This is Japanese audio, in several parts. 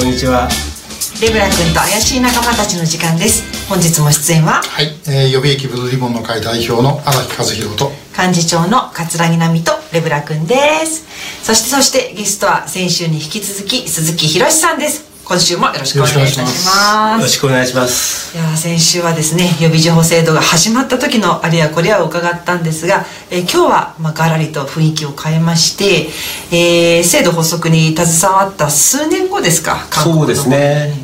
こんにちは。レブラ君と怪しい仲間たちの時間です。本日も出演は？はい、えー、予備役ブルーリボンの会代表の荒木和弘と幹事長の桂木奈美とレブラ君です。そしてそしてゲストは先週に引き続き鈴木博さんです今週もよろしくお願いいたします。よろしくお願いします。いや先週はですね予備情報制度が始まった時のあれやこれやを伺ったんですが、えー、今日はまあガラリと雰囲気を変えまして、えー、制度発足に携わった数年後ですか？そうですね。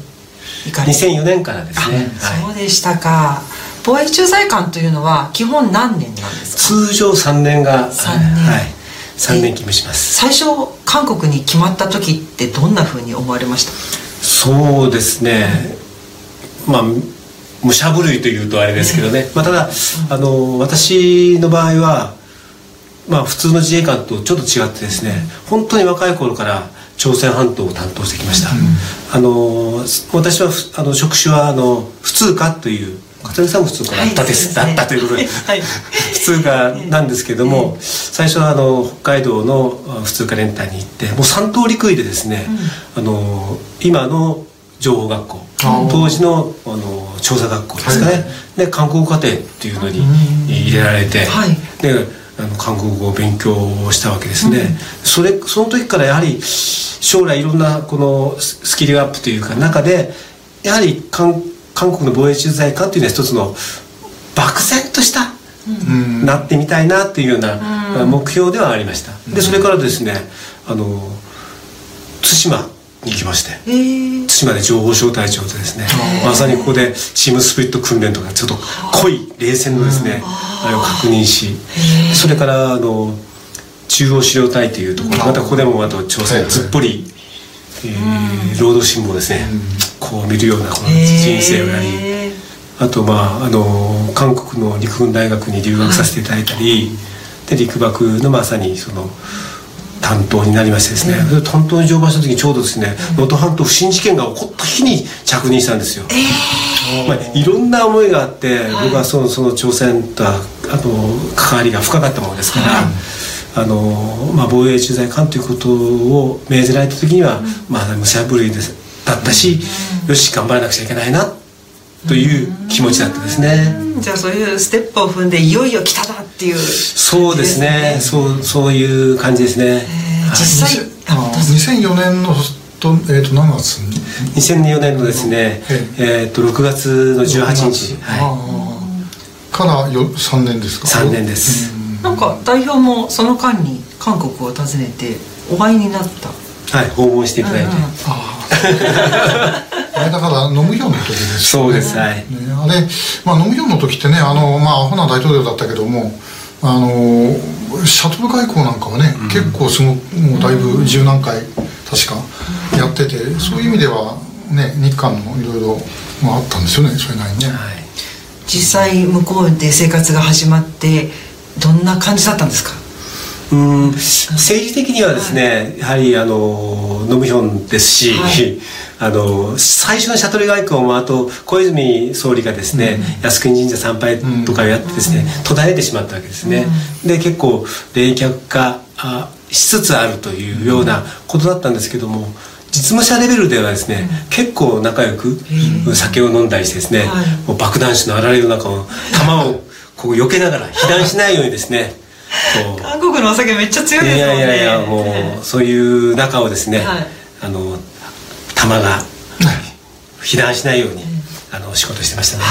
2004年からですね、はい、そうでしたか。防衛駐在官というのは基本何年なんですか？通常3年が3年、はい。3年勤務します。最初韓国に決まった時ってどんなふうに思われました？そうですね、まあ武者震いというとあれですけどね、まあ、ただあの私の場合はまあ普通の自衛官とちょっと違ってですね本当に若い頃から朝鮮半島を担当してきました、うん、あの私はあの職種はあの普通科という片見さんも普通科だったです、はい、だったということで、はい、普通科なんですけども、最初はあの北海道の普通科連隊に行ってもう三通り食いでですね、うん、あの今の情報学校当時のあの調査学校ですかね、はい、で韓国課程っていうのに入れられて、はい、であの韓国語を勉強したわけですね、うん、それその時からやはり将来いろんなこのスキルアップというか中でやはり韓韓国の防衛駐在官っていうのは一つの漠然とした、うん、なってみたいなっていうような目標ではありました、うん、でそれからですねあの対馬に行きまして、対馬で情報小隊長でですねまさにここでチームスプリット訓練とかちょっと濃い冷戦のですねあ。れを確認しそれからあの中央資料隊というところまたここでもあと朝鮮ずっぽり、えー、労働新聞をですね、こう見るようなこの人生をやりあとまああの韓国の陸軍大学に留学させていただいたり、で陸幕のまさにその担当になりましてですね、うん、担当に乗馬した時にちょうどですね能登、半島不審事件が起こった日に着任したんですよ、えー、まあ、いろんな思いがあって、はい、僕はそのその朝鮮とあの関わりが深かったものですから、はい。あのまあ、防衛駐在官ということを命ぜられた時には、うん、まあ、むしゃぶりですだったし、よし頑張らなくちゃいけないなという気持ちだったですね。じゃあそういうステップを踏んでいよいよ来ただっていう、ね、そうですね。そうそういう感じですね。実際、あ2004年のとえっ、ー、と何月？に？2004年のですね、えっ、ー、と6月の18日、はい、からよ3年ですか？3年です、なんか代表もその間に韓国を訪ねてお会いになった。はい訪問していただいて、うんうん、ああ れだからノムヒョンの時です、ね、そうです。はい、ね、あれ、まあ、ノムヒョンの時ってねあのまあアホな大統領だったけどもあのシャトル外交なんかはね、うん、結構すごもうだいぶ十何回確かやってて、うん、そういう意味ではね日韓のいろいろあったんですよねそれなりにね、はい、実際向こうで生活が始まってどんな感じだったんですか？うん政治的にはですね、やはりあのノムヒョンですし、はい、あの最初のシャトル外交もあと小泉総理がですね、うん、靖国神社参拝とかをやってですね、うん、途絶えてしまったわけですね、うん、で結構冷却化あしつつあるというようなことだったんですけども実務者レベルではですね、結構仲良く酒を飲んだりしてですね、はい、もう爆弾酒のあられの中を弾をこう避けながら被弾しないようにですね韓国のお酒めっちゃ強いですもんね。いやいやいやもうそういう中をですね、はい、あの弾が被弾しないように、あの仕事してましたね。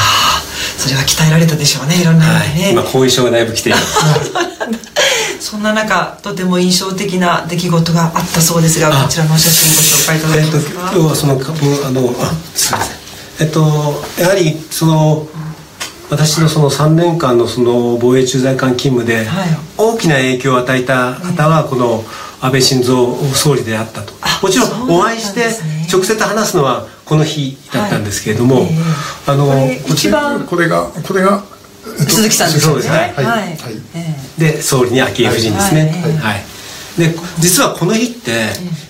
それは鍛えられたでしょうねいろんなね、はい、今後遺症がだいぶ来ています そんな中とても印象的な出来事があったそうですがこちらの写真ご紹介いただけますか、えっと、今日はそのあのあすみません。えっとやはりその私のその3年間のその防衛駐在官勤務で大きな影響を与えた方はこの安倍晋三総理であったと。もちろんお会いして直接話すのはこの日だったんですけれども、あの一番これがこれが鈴木さんですね。はい、で総理に昭恵夫人ですね。はい、で実はこの日って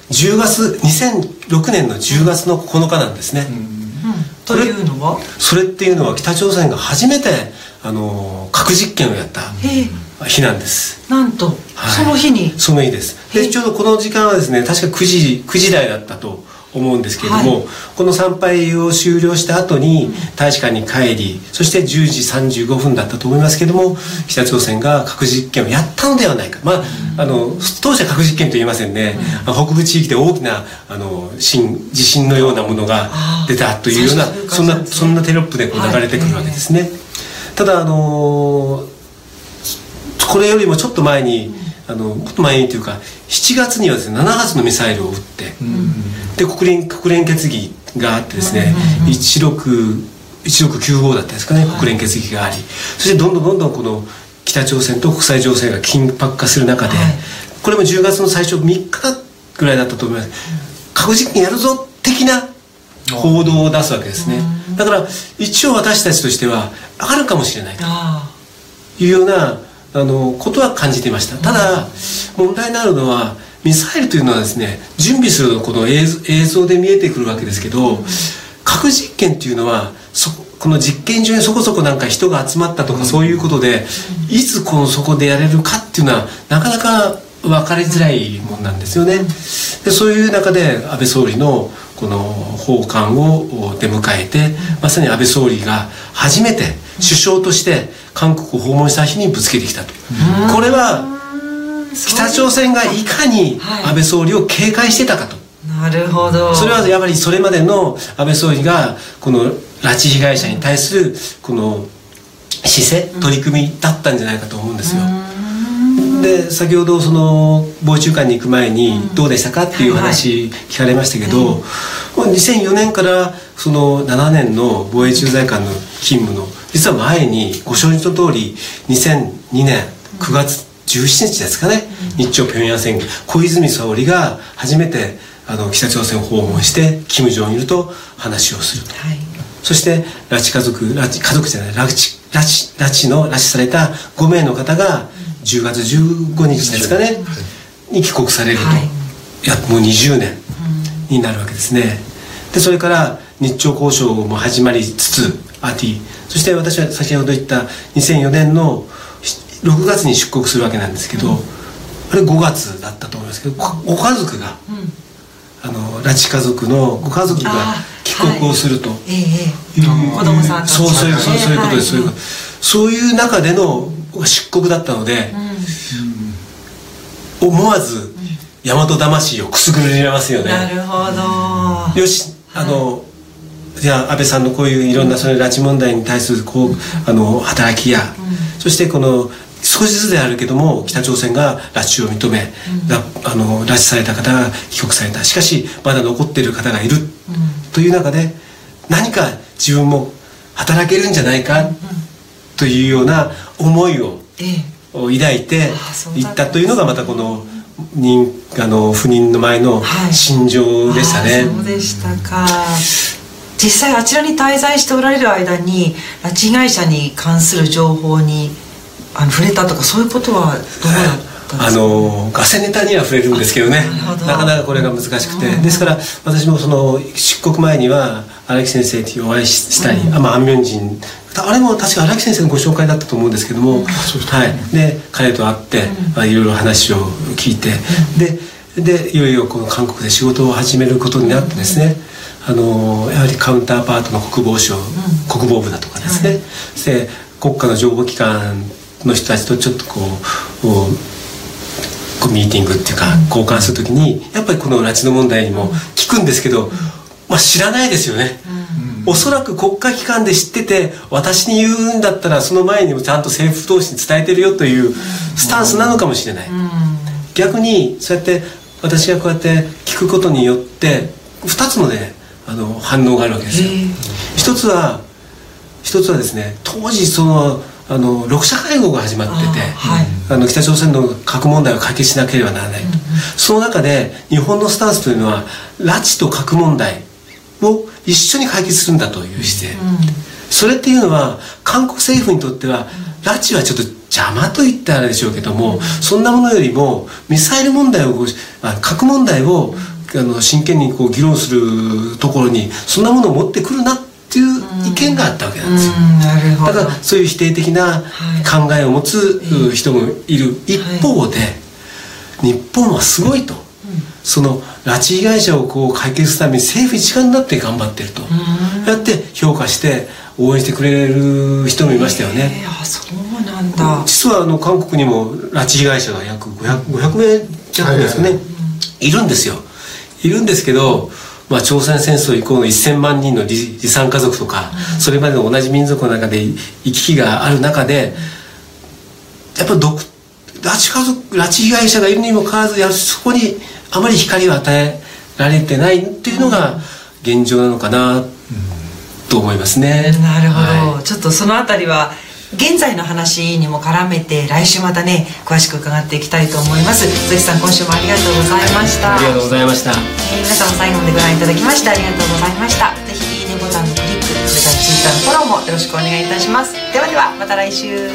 10月2006年の10月の9日なんですね、というのはそれっていうのは北朝鮮が初めてあの核実験をやった日なんです。なんと、はい、その日に？その日です。でちょうどこの時間はですね確か9時9時台だったと思うんですけれども、はい、この参拝を終了した後に大使館に帰りそして10時35分だったと思いますけれども北朝鮮が核実験をやったのではないか。まああの当初は核実験と言いませんね、うん、北部地域で大きなあの震地震のようなものが出たというようなそんなそんなテロップでこう流れてくるわけですね。はい、ただあのこれよりもちょっと前にあのもっと前にというか7月にはですね7発のミサイルを撃って、で国連国連決議があってですね、うん、1695だったですかね、国連決議があり。そしてどんどんどんどんこの北朝鮮と国際情勢が緊迫化する中で、はい、これも10月の最初3日ぐらいだったと思います、核実験やるぞ的な報道を出すわけですね、だから一応私たちとしてはあるかもしれないと。いうようなあのことは感じていました。ただ問題になるのはミサイルというのはですね準備するこの映像で見えてくるわけですけど核実験っていうのはそこの実験場にそこそこなんか人が集まったとかそういうことでいつこのそこでやれるかっていうのはなかなか分かりづらいもんなんですよね。でそういう中で安倍総理のこの訪韓を出迎えてまさに安倍総理が初めて首相として韓国を訪問した日にぶつけてきたと。これは北朝鮮がいかに安倍総理を警戒してたかと、なるほど。それはやっぱりそれまでの安倍総理がこの拉致被害者に対するこの姿勢取り組みだったんじゃないかと思うんですよ。で先ほどその防衛中間に行く前にどうでしたかっていう話聞かれましたけど、はいはい、2004年からその7年の防衛駐在官の勤務の実は前にご承知の通り2002年9月17日ですかね、日朝平壌宣言。小泉総理が初めてあの北朝鮮を訪問して金正日と話をすると、はい、そして拉致家族拉致家族じゃない拉致拉致拉致の拉致された5名の方が10月15日ですかね、に帰国されると、はい、いやもう20年になるわけですね。でそれから日朝交渉も始まりつつアティそして私は先ほど言った2004年の6月に出国するわけなんですけど、うん、あれ5月だったと思いますけどご家族が、うん、あの拉致家族のご家族が帰国をすると、はい。えー、子供さんそうそうそうそういうことです、はい、そういう中での出国だったので、うん、思わず大和魂をくすぐりますよね。なるほど。よしあの、じゃあ安倍さんのこういういろんなその拉致問題に対するこうあの働きや、そしてこの少しずつであるけども北朝鮮が拉致を認め、うん、あの拉致された方が帰国された。しかしまだ残っている方がいる、うん、という中で何か自分も働けるんじゃないか、というような思いを抱いていったというのがまたこの妊あの不妊の前の心情でしたね。はい、そうでしたか。実際あちらに滞在しておられる間に拉致被害者に関する情報にあの触れたとかそういうことはどうだったあのガセネタには触れるんですけどね。なかなかこれが難しくて、ですから私もその出国前には荒木先生とお会いしたり、うん、あまあ安明人あれも確か荒木先生のご紹介だったと思うんですけども、うん、はい、で彼と会って、まあ、いろいろ話を聞いて、ででいよいよこの韓国で仕事を始めることになってですね、あのやはりカウンターパートの国防省、国防部だとかですね、で国家の情報機関の人たちとちょっとこうこうミーティングっていうか交換するときにやっぱりこの拉致の問題にも聞くんですけど、まあ、知らないですよね、うん、おそらく国家機関で知ってて私に言うんだったらその前にもちゃんと政府同士に伝えてるよというスタンスなのかもしれない、うん、逆にそうやって私がこうやって聞くことによって2つのねあの反応があるわけですよ。一つは一つはですね当時そのあの6者会合が始まっててあ、はい、あの北朝鮮の核問題を解決しなければならないと、うんうん、その中で日本のスタンスというのは拉致と核問題を一緒に解決するんだという姿勢、うん、それっていうのは韓国政府にとっては拉致はちょっと邪魔と言ったらあれでしょうけども、うん、そんなものよりもミサイル問題を核問題をあの真剣にこう議論するところにそんなものを持ってくるなっていう意見があったわけなんですよ、だからそういう否定的な考えを持つ人もいる。一方で、日本はすごいと、その拉致被害者をこう解決するために政府一丸になって頑張ってると。やって評価して応援してくれる人もいましたよね。えー、あそうなんだ。実はあの韓国にも拉致被害者が約 500, 500名弱ですかね、いるんですよ。いるんですけど、まあ、朝鮮戦争以降の1000万人の離散家族とか、それまでの同じ民族の中で行き来がある中でやっぱ独拉致家族拉致被害者がいるにもかかわらずやそこにあまり光を与えられてないっていうのが現状なのかなと思いますね。なるほど、はい。ちょっとそのあたりは現在の話にも絡めて来週またね詳しく伺っていきたいと思います。鈴木さん今週もありがとうございました、はい、ありがとうございました、えー、皆さん最後までご覧いただきましてありがとうございました。ぜひいいねボタンのクリックそれから Twitter のフォローもよろしくお願いいたします。ではではまた来週。